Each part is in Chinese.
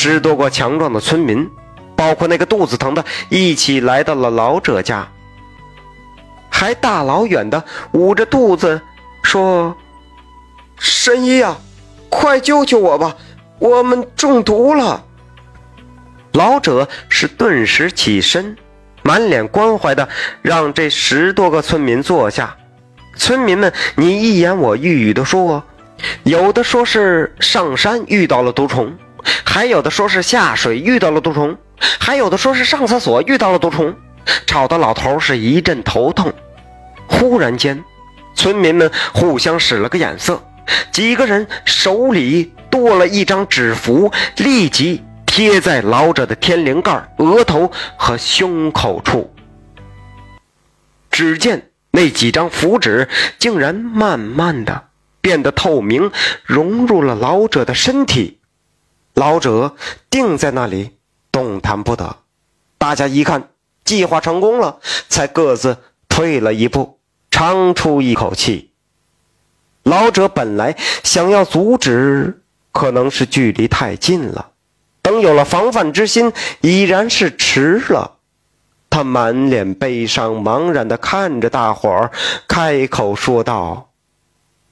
十多个强壮的村民，包括那个肚子疼的，一起来到了老者家，还大老远的捂着肚子说：“神医啊，快救救我吧，我们中毒了。”老者是顿时起身，满脸关怀的让这十多个村民坐下。村民们你一言我一语的说，有的说是上山遇到了毒虫，还有的说是下水遇到了毒虫，还有的说是上厕所遇到了毒虫，吵得老头是一阵头痛。忽然间，村民们互相使了个眼色，几个人手里多了一张纸符，立即。贴在老者的天灵盖、额头和胸口处。只见那几张符纸竟然慢慢的变得透明，融入了老者的身体。老者定在那里，动弹不得。大家一看，计划成功了，才各自退了一步，长出一口气。老者本来想要阻止，可能是距离太近了。等有了防范之心，已然是迟了。他满脸悲伤，茫然地看着大伙儿，开口说道：“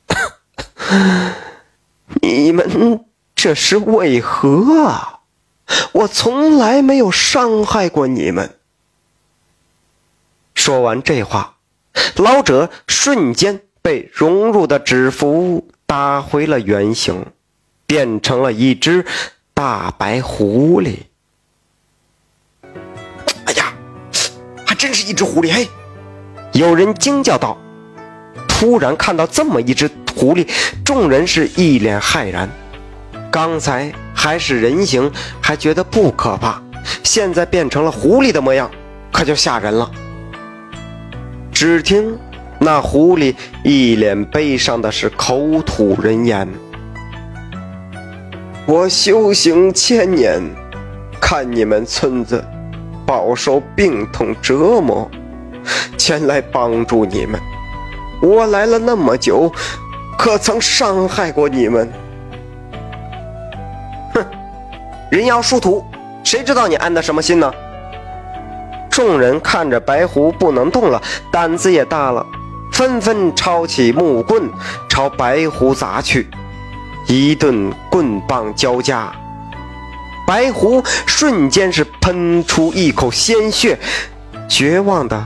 你们这是为何啊？我从来没有伤害过你们。”说完这话，老者瞬间被融入的纸符打回了原形，变成了一只。大白狐狸！哎呀，还真是一只狐狸！嘿，有人惊叫道。突然看到这么一只狐狸，众人是一脸骇然。刚才还是人形，还觉得不可怕，现在变成了狐狸的模样，可就吓人了。只听那狐狸一脸悲伤的是口吐人言。我修行千年，看你们村子饱受病痛折磨，前来帮助你们。我来了那么久，可曾伤害过你们？人妖殊途，谁知道你安的什么心呢？众人看着白狐不能动了，胆子也大了，纷纷抄起木棍朝白狐砸去。一顿棍棒交加，白狐瞬间是喷出一口鲜血，绝望的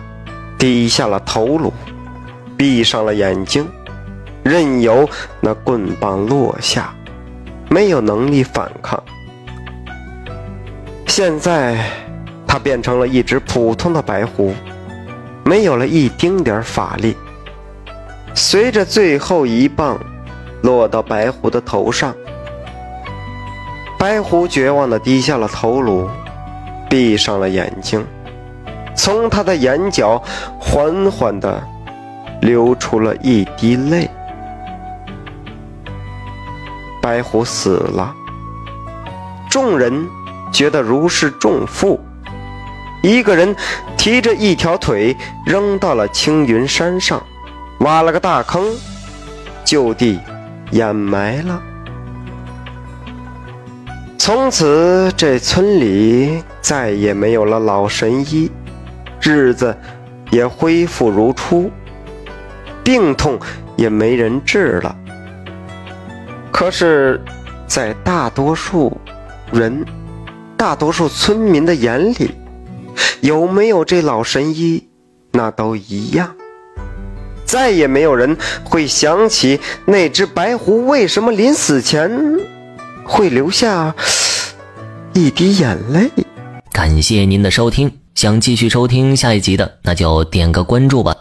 低下了头颅，闭上了眼睛，任由那棍棒落下，没有能力反抗。现在，他变成了一只普通的白狐，没有了一丁点法力。随着最后一棒。落到白狐的头上，白狐绝望地低下了头颅，闭上了眼睛，从他的眼角缓缓地流出了一滴泪。白狐死了，众人觉得如释重负。一个人提着一条腿扔到了青云山上，挖了个大坑，就地。掩埋了。从此，这村里再也没有了老神医，日子也恢复如初，病痛也没人治了。可是，在大多数人、大多数村民的眼里，有没有这老神医，那都一样。再也没有人会想起那只白狐为什么临死前会留下一滴眼泪。感谢您的收听，想继续收听下一集的，那就点个关注吧。